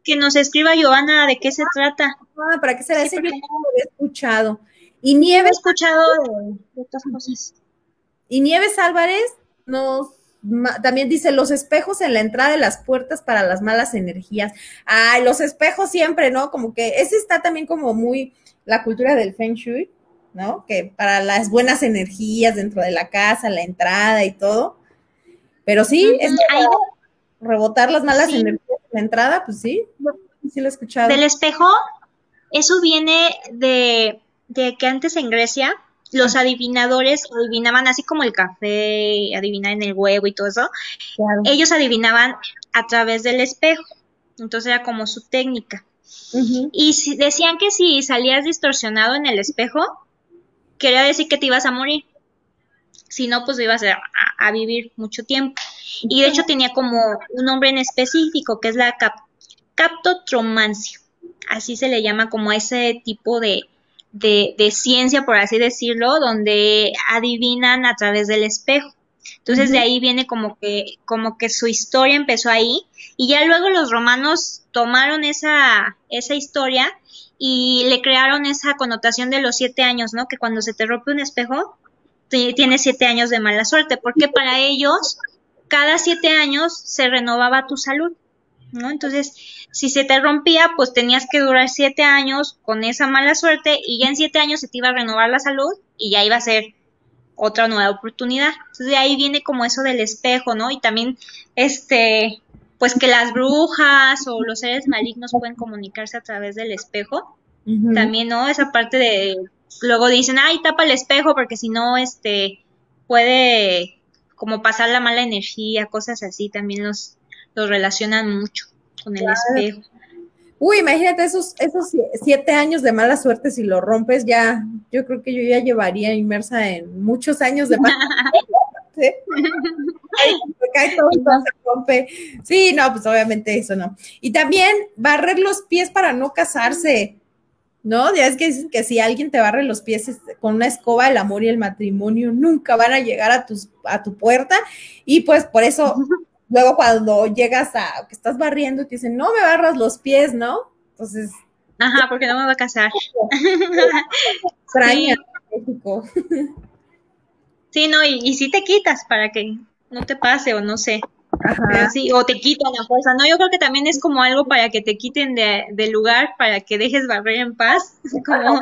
que nos escriba Giovanna de qué se trata. Ah, ¿para qué será ese? Yo no lo había escuchado. Y Nieves... He escuchado de otras cosas. Y Nieves Álvarez nos también dice los espejos en la entrada de las puertas para las malas energías. Ay, los espejos siempre, ¿no? Como que ese está también como muy la cultura del Feng Shui, ¿no? Que para las buenas energías dentro de la casa, la entrada y todo. Pero sí, es rebotar las malas energías en la entrada, pues sí, sí lo he escuchado. Del espejo, eso viene de, de que antes en Grecia los adivinadores adivinaban así como el café, adivinar en el huevo y todo eso. Ellos adivinaban a través del espejo. Entonces era como su técnica. Y si, decían que si salías distorsionado en el espejo, quería decir que te ibas a morir. Si no, pues ibas a, a, vivir mucho tiempo. Y de hecho tenía como un nombre en específico, que es la cap captotromancia. Así se le llama como ese tipo de, de, de, ciencia, por así decirlo, donde adivinan a través del espejo. Entonces de ahí viene como que, como que su historia empezó ahí y ya luego los romanos tomaron esa, esa historia y le crearon esa connotación de los siete años, ¿no? Que cuando se te rompe un espejo, tienes siete años de mala suerte, porque para ellos cada siete años se renovaba tu salud, ¿no? Entonces, si se te rompía, pues tenías que durar siete años con esa mala suerte y ya en siete años se te iba a renovar la salud y ya iba a ser otra nueva oportunidad. Entonces de ahí viene como eso del espejo, ¿no? Y también, este, pues que las brujas o los seres malignos pueden comunicarse a través del espejo. También, ¿no? Esa parte de, luego dicen, ay, tapa el espejo porque si no, este, puede como pasar la mala energía, cosas así, también los, los relacionan mucho con el espejo. Uy, imagínate esos, esos siete años de mala suerte, si lo rompes, ya, yo creo que yo ya llevaría inmersa en muchos años de mala suerte. Sí, no, pues obviamente eso no. Y también barrer los pies para no casarse, ¿no? Ya es que dicen que si alguien te barre los pies este, con una escoba, el amor y el matrimonio nunca van a llegar a, tus, a tu puerta. Y pues por eso luego cuando llegas a que estás barriendo, te dicen, no me barras los pies, ¿no? Entonces. Ajá, porque no me va a casar. Extraña sí. no, y, si te quitas para que no te pase o no sé. Ajá. Sí, o te quitan la fuerza. No, yo creo que también es como algo para que te quiten de, del lugar, para que dejes barrer en paz. Como...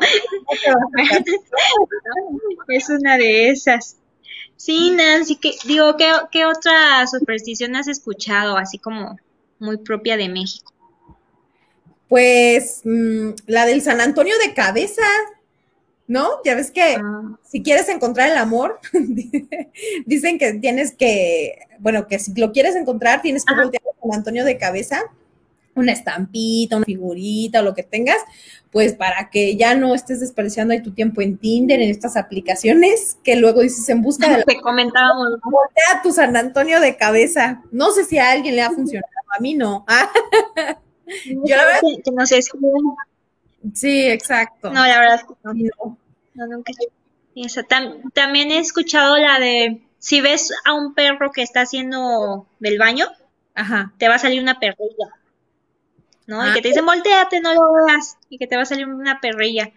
es una de esas. Sí, Nancy, que, digo, ¿qué, ¿qué otra superstición has escuchado, así como muy propia de México? Pues mm, la del San Antonio de cabeza, ¿no? Ya ves que ah. si quieres encontrar el amor, dicen que tienes que, bueno, que si lo quieres encontrar, tienes que voltear a San Antonio de cabeza una estampita, una figurita o lo que tengas, pues para que ya no estés desperdiciando ahí tu tiempo en Tinder, en estas aplicaciones que luego dices en busca de... Te comentábamos. Voltea tu San Antonio de cabeza. No sé si a alguien le ha funcionado, a mí no. Yo la verdad... Que no sé Sí, exacto. No, la verdad es que no. No, nunca. también he escuchado la de si ves a un perro que está haciendo del baño, Ajá. te va a salir una perrilla. ¿No? y que te dicen, volteate, no lo veas, y que te va a salir una perrilla.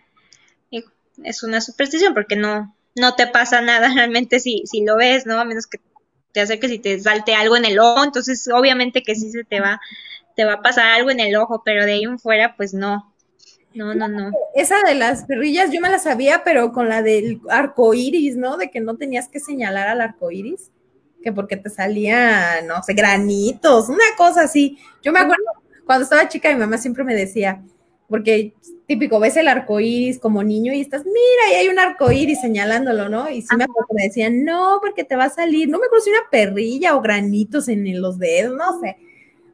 es una superstición porque no, no te pasa nada realmente si, si lo ves, ¿no? A menos que te hace que si te salte algo en el ojo, entonces obviamente que sí se te va, te va a pasar algo en el ojo, pero de ahí en fuera, pues no. No, no, no. Esa de las perrillas yo me la sabía, pero con la del arco iris, ¿no? De que no tenías que señalar al arco iris, que porque te salían, no sé, granitos, una cosa así. Yo me acuerdo cuando estaba chica, mi mamá siempre me decía, porque típico, ves el arco iris como niño y estás, mira, y hay un arco iris señalándolo, ¿no? Y sí me acuerdo que me decían, no, porque te va a salir, no me si una perrilla o granitos en, los dedos, no sé.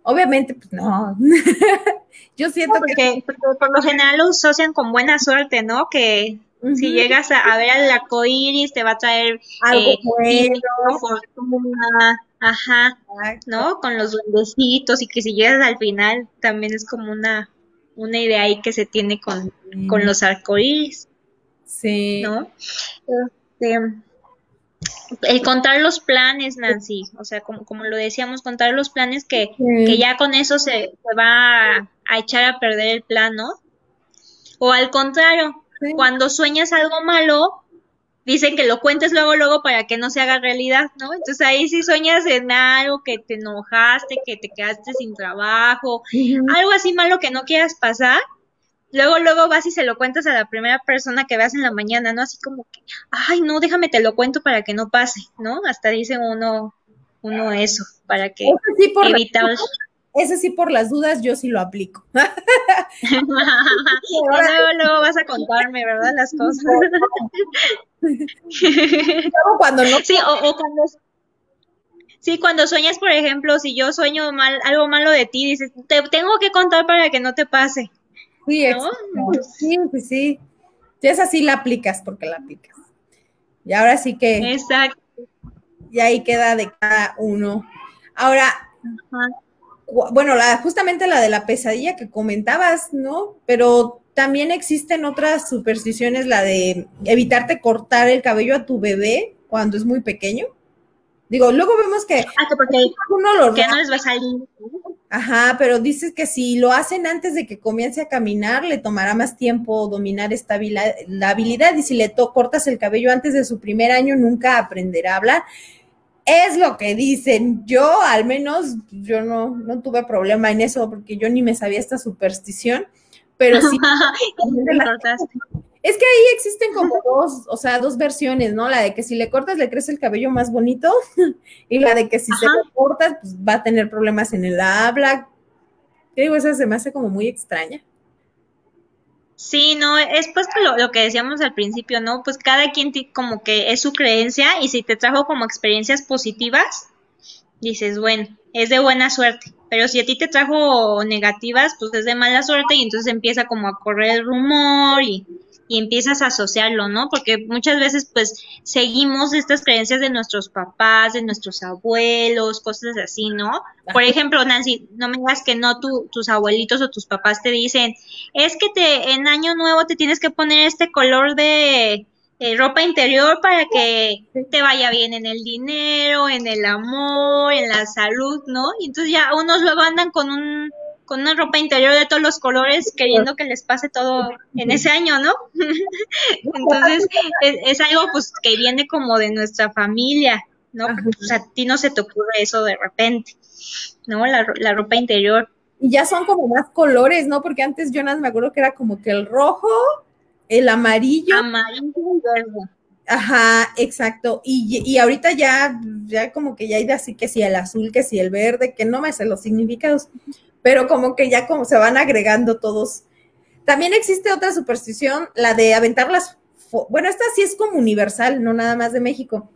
Obviamente, pues no. Yo siento que... por lo general lo asocian con buena suerte, ¿no? Que si llegas a, ver al arco iris te va a traer algo eh, fortuna, ajá, ¿no? Con los duendecitos y que si llegas al final también es como una una idea ahí que se tiene con, con los arcoíris. Sí. ¿No? Este, el contar los planes, Nancy, o sea, como, como lo decíamos, contar los planes que, que ya con eso se, va a, echar a perder el plan, ¿no? O al contrario, cuando sueñas algo malo, dicen que lo cuentes luego, luego para que no se haga realidad, ¿no? Entonces ahí si sueñas en algo, que te enojaste, que te quedaste sin trabajo, algo así malo que no quieras pasar, luego, luego vas y se lo cuentas a la primera persona que veas en la mañana, ¿no? Así como que, ay, no, déjame te lo cuento para que no pase, ¿no? Hasta dice uno, uno eso, para que sí evitar... Ese sí, por las dudas, yo sí lo aplico. luego, luego vas a contarme, ¿verdad? Las cosas. Cuando no. Sí, o, cuando. Sí, cuando sueñas, por ejemplo, si yo sueño mal, algo malo de ti, dices, te tengo que contar para que no te pase. Sí, sí, sí, sí. es así la aplicas porque la aplicas. Y ahora sí que. Exacto. Y ahí queda de cada uno. Ahora, bueno, la, justamente la de la pesadilla que comentabas, ¿no? Pero también existen otras supersticiones, la de evitarte cortar el cabello a tu bebé cuando es muy pequeño. Digo, luego vemos que, ah, que porque uno lo que no les va a salir. Ajá, pero dices que si lo hacen antes de que comience a caminar, le tomará más tiempo dominar esta la habilidad y si le cortas el cabello antes de su primer año, nunca aprenderá a hablar. Es lo que dicen. Yo, al menos, yo no, no tuve problema en eso porque yo ni me sabía esta superstición pero sí. es que ahí existen como dos, o sea, dos versiones, ¿no? La de que si le cortas le crece el cabello más bonito y la de que si se lo cortas, pues va a tener problemas en el habla. ¿Qué digo? Esa se me hace como muy extraña. Sí, no, es pues lo, lo, que decíamos al principio, ¿no? Pues cada quien como que es su creencia y si te trajo como experiencias positivas, dices, bueno, es de buena suerte. Pero si a ti te trajo negativas, pues es de mala suerte y entonces empieza como a correr el rumor y, y empiezas a asociarlo, ¿no? Porque muchas veces pues seguimos estas creencias de nuestros papás, de nuestros abuelos, cosas así, ¿no? Por ejemplo, Nancy, no me digas que no tus abuelitos o tus papás te dicen, es que te en año nuevo te tienes que poner este color de eh, ropa interior para que te vaya bien en el dinero, en el amor, en la salud, ¿no? Y entonces ya unos luego andan con un con una ropa interior de todos los colores queriendo que les pase todo en ese año, ¿no? entonces es, algo pues que viene como de nuestra familia, ¿no? Pues, a ti no se te ocurre eso de repente, ¿no? La, la ropa interior. Y ya son como más colores, ¿no? Porque antes yo nada me acuerdo que era como que el rojo, el amarillo. Amarillo y verde. Ajá, exacto. Y, y, ahorita ya, ya como que ya hay así que si el azul, que si el verde, que no me sé los significados, pero como que ya como se van agregando todos. También existe otra superstición, la de aventar las, bueno, esta sí es como universal, no nada más de México.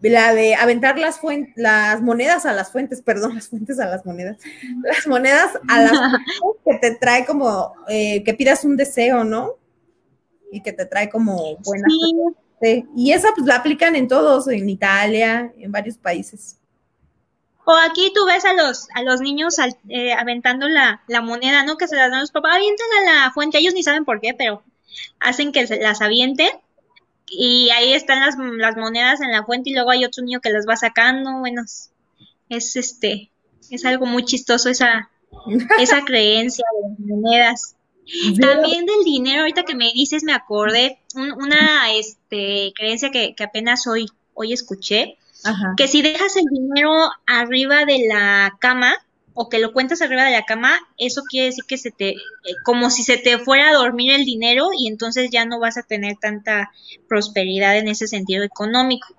La de aventar las, las monedas a las fuentes, perdón, las fuentes a las monedas, las monedas a las fuentes que te trae como eh, que pidas un deseo, ¿no? Y que te trae como buena. Sí. Y esa pues la aplican en todos, en Italia, en varios países. O aquí tú ves a los, a los niños eh, aventando la, la, moneda, ¿no? Que se las dan los papás, avienten a la fuente, ellos ni saben por qué, pero hacen que se las avienten y ahí están las, las monedas en la fuente y luego hay otro niño que las va sacando, bueno, es este, es algo muy chistoso esa, esa creencia de las monedas. También del dinero, ahorita que me dices, me acordé una este, creencia que, apenas hoy, hoy escuché, que si dejas el dinero arriba de la cama o que lo cuentas arriba de la cama, eso quiere decir que se te, eh, como si se te fuera a dormir el dinero y entonces ya no vas a tener tanta prosperidad en ese sentido económico,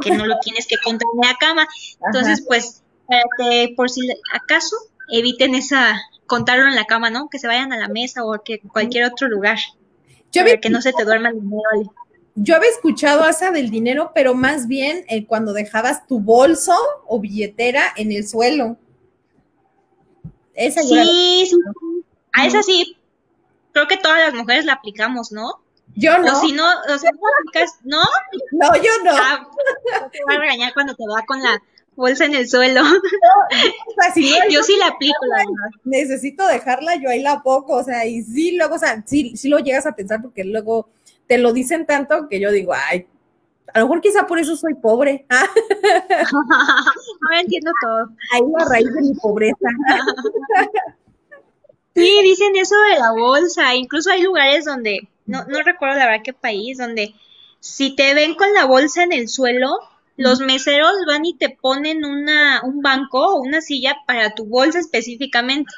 que no lo tienes que contar en la cama. Entonces, pues, para que por si acaso eviten esa contarlo en la cama, ¿no? Que se vayan a la mesa o a que cualquier otro lugar. para que no se te duerma el dinero. Yo había escuchado esa del dinero, pero más bien eh, cuando dejabas tu bolso o billetera en el suelo. Esa sí, sí. A esa sí. Creo que todas las mujeres la aplicamos, ¿no? Yo no. O si no, o sea, no aplicas, ¿no? No, yo no. Ah, te voy a regañar cuando te va con la bolsa en el suelo. yo sí la aplico, la verdad. Necesito dejarla, yo ahí la poco, o sea, y sí, luego, o sea, sí, sí lo llegas a pensar porque luego te lo dicen tanto que yo digo, ay, a lo mejor quizá por eso soy pobre. no entiendo todo. Ahí la raíz de mi pobreza. sí, dicen eso de la bolsa. Incluso hay lugares donde, no, no recuerdo la verdad qué país, donde si te ven con la bolsa en el suelo, los meseros van y te ponen una, un banco o una silla para tu bolsa específicamente,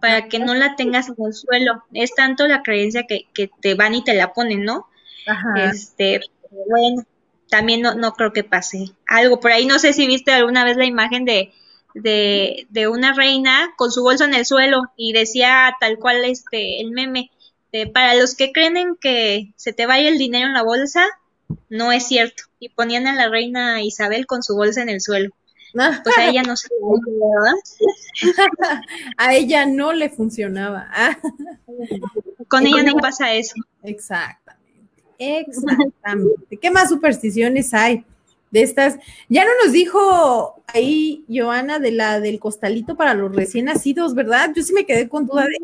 para que no la tengas en el suelo. Es tanto la creencia que, que te van y te la ponen, ¿no? Ajá. Este, bueno, también no, no creo que pase algo. Por ahí no sé si viste alguna vez la imagen de, de, de una reina con su bolsa en el suelo y decía tal cual este el meme. De, para los que creen en que se te vaya el dinero en la bolsa, no es cierto. Y ponían a la reina Isabel con su bolsa en el suelo. Pues a ella no se A ella no le funcionaba. con ella no pasa eso. Exactamente. Exactamente. ¿Qué más supersticiones hay? De estas, ya no nos dijo ahí Joana de la del costalito para los recién nacidos, ¿verdad? Yo sí me quedé con duda de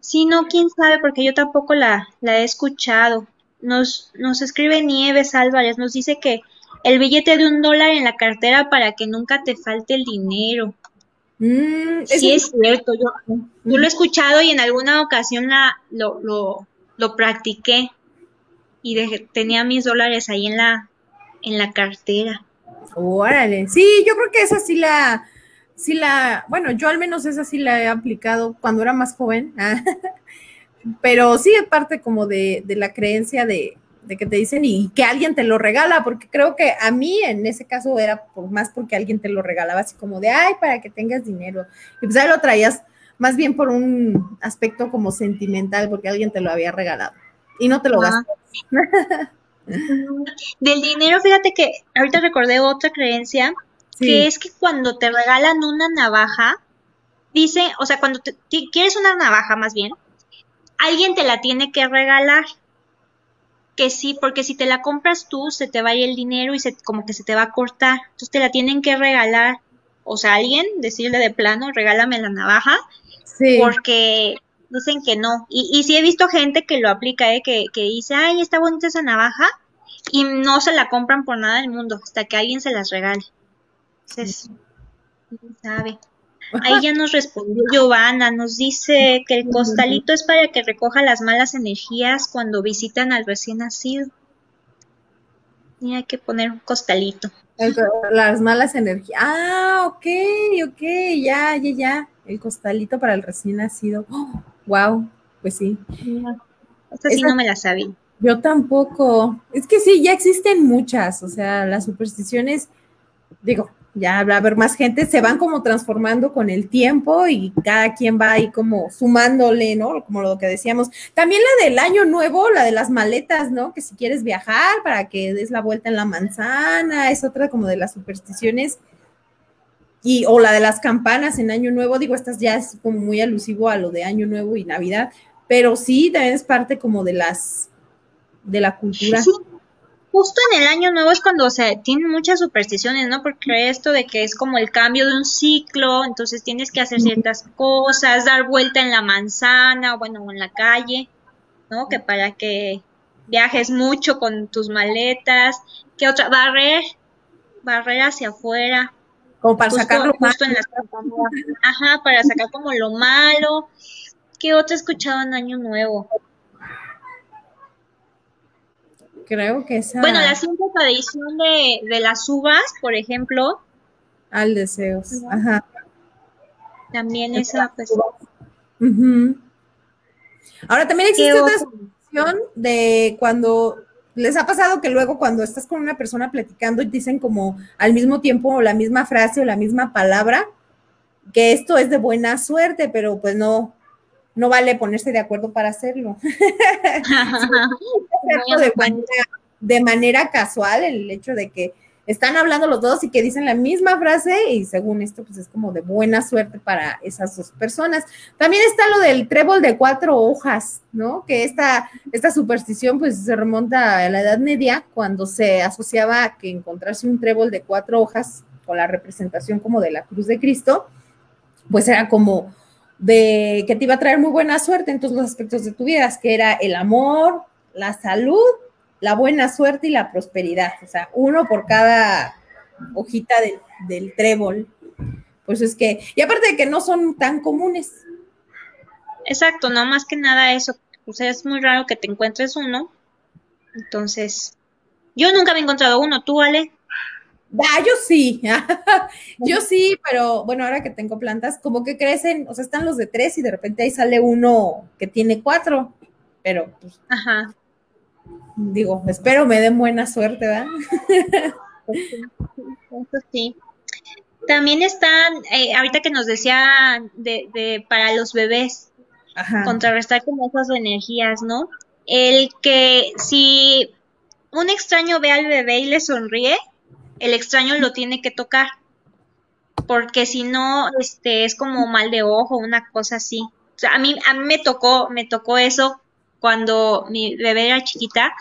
Sí, no, quién sabe, porque yo tampoco la, la he escuchado nos, nos escribe Nieves Álvarez, nos dice que el billete de un dólar en la cartera para que nunca te falte el dinero. Mm, sí, es cierto, yo, yo, lo he escuchado y en alguna ocasión la, lo, lo, lo practiqué y tenía mis dólares ahí en la, en la cartera. Órale, sí, yo creo que esa sí la, sí la, bueno, yo al menos esa sí la he aplicado cuando era más joven. pero sí es parte como de, de la creencia de, de, que te dicen y que alguien te lo regala, porque creo que a mí en ese caso era por, más porque alguien te lo regalaba, así como de, ay, para que tengas dinero. Y pues ahí lo traías más bien por un aspecto como sentimental, porque alguien te lo había regalado y no te lo gastas. Del dinero, fíjate que ahorita recordé otra creencia, que es que cuando te regalan una navaja, dice, o sea, cuando te, quieres una navaja más bien, alguien te la tiene que regalar. Que sí, porque si te la compras tú, se te va a ir el dinero y se, como que se te va a cortar. Entonces te la tienen que regalar. O sea, alguien decirle de plano, regálame la navaja. Sí. Porque dicen que no. Y, y sí he visto gente que lo aplica, ¿eh? que, que dice, ay, está bonita esa navaja. Y no se la compran por nada del mundo, hasta que alguien se las regale. Entonces, ¿quién sabe? Ahí ya nos respondió Giovanna, nos dice que el costalito es para que recoja las malas energías cuando visitan al recién nacido. Y hay que poner un costalito. las malas energías. Ah, ok, ok, ya, ya, ya. El costalito para el recién nacido. wow, pues sí. Esta sí no me la sabía. Yo tampoco. Es que sí, ya existen muchas. O sea, las supersticiones, digo, ya va a haber más gente, se van como transformando con el tiempo y cada quien va ahí como sumándole, ¿no? Como lo que decíamos. También la del año nuevo, la de las maletas, ¿no? Que si quieres viajar para que des la vuelta en la manzana, es otra como de las supersticiones. Y, o la de las campanas en año nuevo, digo, estas ya es como muy alusivo a lo de año nuevo y Navidad, pero sí, también es parte como de las, de la cultura justo en el año nuevo es cuando se tienen muchas supersticiones, ¿no? Porque esto de que es como el cambio de un ciclo, entonces tienes que hacer ciertas cosas, dar vuelta en la manzana, bueno, o en la calle, ¿no? Que para que viajes mucho con tus maletas, ¿qué otra? Barrer, barrer hacia afuera, Como para sacar lo justo en Ajá, para sacar como lo malo. ¿Qué otro he escuchado en Año Nuevo? Creo que esa. Bueno, la simple tradición de, de las uvas, por ejemplo. Al deseos. Ajá. También esa, pues. Ahora también existe otra situación de cuando les ha pasado que luego cuando estás con una persona platicando y dicen como al mismo tiempo la misma frase o la misma palabra, que esto es de buena suerte, pero pues no, no vale ponerse de acuerdo para hacerlo. de manera casual, el hecho de que están hablando los dos y que dicen la misma frase y según esto pues es como de buena suerte para esas dos personas. También está lo del trébol de cuatro hojas, ¿no? Que esta, esta superstición pues se remonta a la Edad Media cuando se asociaba que encontrarse un trébol de cuatro hojas con la representación como de la cruz de Cristo, pues era como de que te iba a traer muy buena suerte en todos los aspectos de tu vida, que era el amor, la salud la buena suerte y la prosperidad, o sea, uno por cada hojita del, trébol. Pues es que, y aparte de que no son tan comunes. Exacto, no más que nada eso, sea, es muy raro que te encuentres uno. Entonces, yo nunca me he encontrado uno, ¿tú, Ale? Ah, yo sí, yo sí, pero bueno, ahora que tengo plantas, como que crecen, o sea, están los de tres y de repente ahí sale uno que tiene cuatro, pero pues, Ajá digo, espero me den buena suerte, ¿verdad? Eso sí. También están, eh, ahorita que nos decía de, de para los bebés, contrarrestar con esas energías, ¿no? El que si un extraño ve al bebé y le sonríe, el extraño lo tiene que tocar, porque si no, este, es como mal de ojo, una cosa así. O sea, a mí, a mí me tocó, me tocó eso cuando mi bebé era chiquita,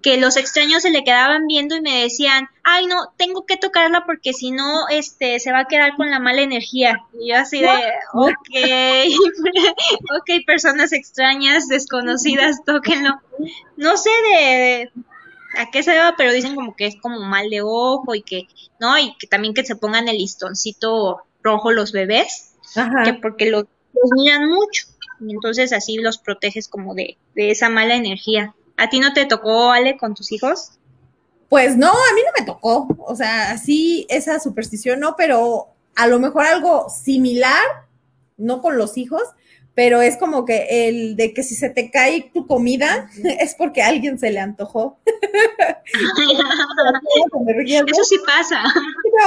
que los extraños se le quedaban viendo y me decían, ay no, tengo que tocarla porque si no, este, se va a quedar con la mala energía. Y yo así de, ok, ok, personas extrañas, desconocidas, tóquenlo. No sé de, a qué se va, pero dicen como que es como mal de ojo y que, ¿no? Y que también que se pongan el listoncito rojo los bebés, que porque los miran mucho y entonces así los proteges como de, esa mala energía. ¿A ti no te tocó, Ale, con tus hijos? Pues no, a mí no me tocó, o sea, así esa superstición no, pero a lo mejor algo similar, no con los hijos, pero es como que el de que si se te cae tu comida es porque a alguien se le antojó. Eso sí pasa.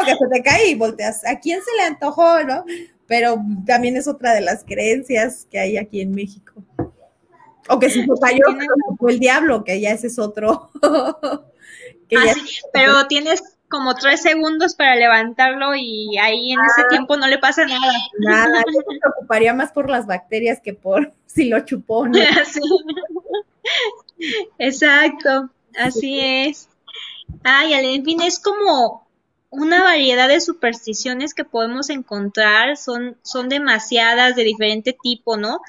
que se te cae y volteas, ¿a quién se le antojó, no? pero también es otra de las creencias que hay aquí en México. O que si se cayó, fue el diablo, que ya ese es otro. Ah, pero tienes como tres segundos para levantarlo y ahí en ese ah. tiempo no le pasa nada. Nada, yo me preocuparía más por las bacterias que por si lo chupó. ¿no? Exacto, así es. Ay, en fin, es como una variedad de supersticiones que podemos encontrar, son, son demasiadas de diferente tipo, ¿no?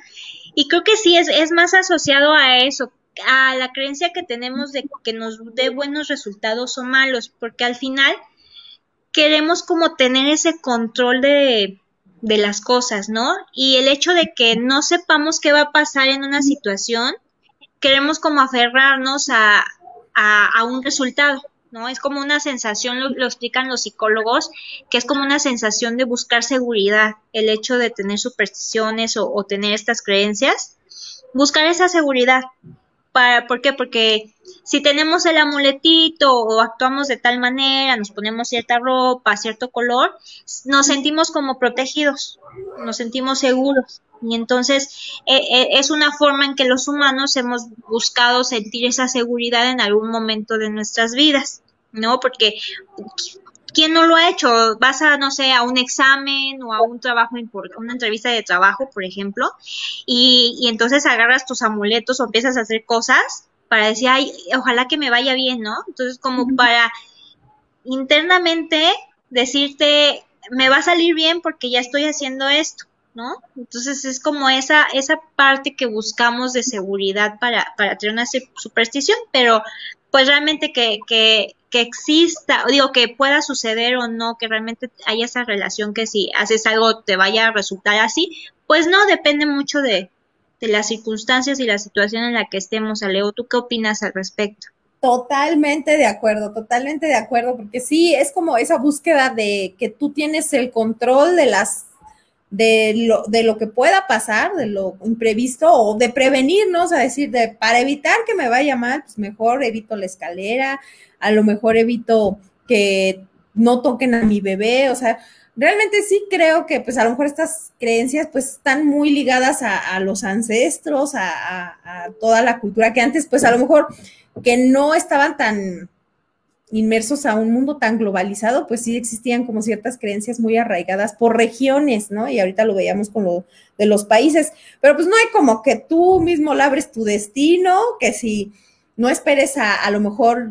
Y creo que sí es, es más asociado a eso, a la creencia que tenemos de que nos dé buenos resultados o malos, porque al final queremos como tener ese control de, de las cosas, ¿no? Y el hecho de que no sepamos qué va a pasar en una situación, queremos como aferrarnos a, a, a un resultado. ¿no? Es como una sensación, lo, explican los psicólogos, que es como una sensación de buscar seguridad, el hecho de tener supersticiones o, tener estas creencias, buscar esa seguridad. Para, ¿Por qué? Porque si tenemos el amuletito o actuamos de tal manera, nos ponemos cierta ropa, cierto color, nos sentimos como protegidos, nos sentimos seguros. Y entonces eh, eh, es una forma en que los humanos hemos buscado sentir esa seguridad en algún momento de nuestras vidas, ¿no? Porque ¿quién no lo ha hecho? Vas a, no sé, a un examen o a un trabajo una entrevista de trabajo, por ejemplo, y, y entonces agarras tus amuletos o empiezas a hacer cosas para decir, ay, ojalá que me vaya bien, ¿no? Entonces, como para internamente decirte, me va a salir bien porque ya estoy haciendo esto. ¿no? Entonces es como esa, esa parte que buscamos de seguridad para, para tener una superstición, pero pues realmente que, que, que exista, digo, que pueda suceder o no, que realmente haya esa relación que si haces algo te vaya a resultar así, pues no, depende mucho de, de las circunstancias y la situación en la que estemos, Aleo. ¿Tú qué opinas al respecto? Totalmente de acuerdo, totalmente de acuerdo, porque sí, es como esa búsqueda de que tú tienes el control de las de lo, de lo que pueda pasar, de lo imprevisto o de prevenirnos, a decir, de, para evitar que me vaya mal, pues mejor evito la escalera, a lo mejor evito que no toquen a mi bebé, o sea, realmente sí creo que pues a lo mejor estas creencias pues están muy ligadas a, los ancestros, a, a, toda la cultura que antes pues a lo mejor que no estaban tan inmersos a un mundo tan globalizado, pues sí existían como ciertas creencias muy arraigadas por regiones, ¿no? Y ahorita lo veíamos con lo de los países, pero pues no hay como que tú mismo labres tu destino, que si no esperes a, a lo mejor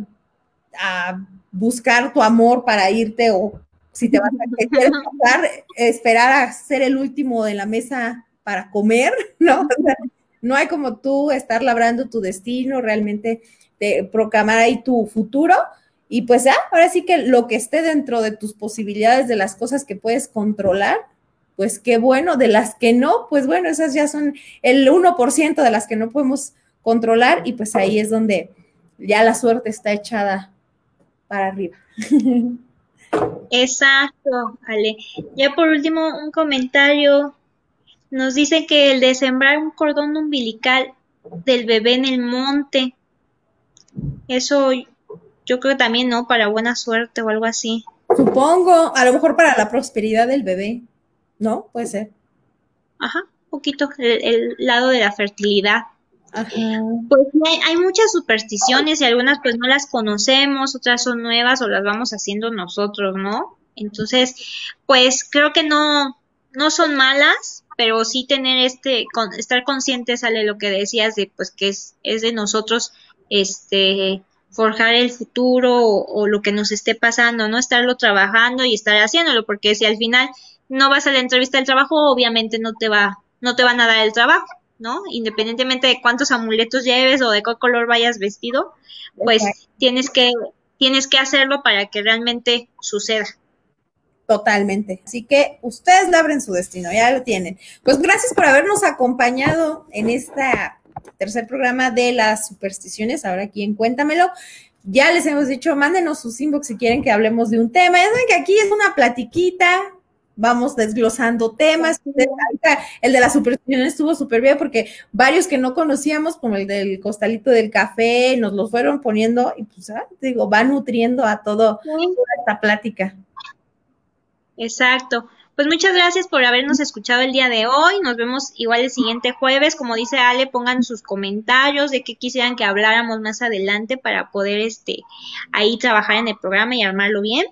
a buscar tu amor para irte o si te vas a esperar a ser el último de la mesa para comer, ¿no? no hay como tú estar labrando tu destino, realmente de proclamar ahí tu futuro, y pues ya, ahora sí que lo que esté dentro de tus posibilidades, de las cosas que puedes controlar, pues qué bueno, de las que no, pues bueno, esas ya son el 1% de las que no podemos controlar y pues ahí es donde ya la suerte está echada para arriba. Exacto, Ale. Ya por último, un comentario. Nos dice que el de sembrar un cordón umbilical del bebé en el monte, eso yo creo que también, ¿no? Para buena suerte o algo así. Supongo, a lo mejor para la prosperidad del bebé, ¿no? Puede ser. Ajá, un poquito, el, lado de la fertilidad. Ajá. Pues hay, hay, muchas supersticiones y algunas pues no las conocemos, otras son nuevas o las vamos haciendo nosotros, ¿no? Entonces, pues creo que no, no son malas, pero sí tener este, con, estar conscientes, sale lo que decías de pues que es, es de nosotros, este, forjar el futuro o, lo que nos esté pasando, no estarlo trabajando y estar haciéndolo, porque si al final no vas a la entrevista del trabajo, obviamente no te va, no te van a dar el trabajo, ¿no? Independientemente de cuántos amuletos lleves o de qué color vayas vestido, pues tienes que, tienes que hacerlo para que realmente suceda. Totalmente. Así que ustedes labren su destino, ya lo tienen. Pues gracias por habernos acompañado en esta tercer programa de las supersticiones, ahora aquí en Cuéntamelo. Ya les hemos dicho, mándenos sus inbox si quieren que hablemos de un tema. Ya saben que aquí es una platiquita, vamos desglosando temas. El de las supersticiones estuvo súper bien porque varios que no conocíamos, como el del costalito del café, nos los fueron poniendo y pues, ah, digo, va nutriendo a todo, toda esta plática. Exacto. Pues muchas gracias por habernos escuchado el día de hoy. Nos vemos igual el siguiente jueves. Como dice Ale, pongan sus comentarios de qué quisieran que habláramos más adelante para poder este ahí trabajar en el programa y armarlo bien.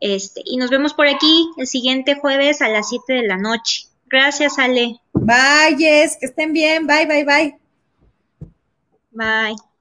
Este, y nos vemos por aquí el siguiente jueves a las 7 de la noche. Gracias, Ale. Bye, yes, que estén bien. Bye, bye, bye. Bye.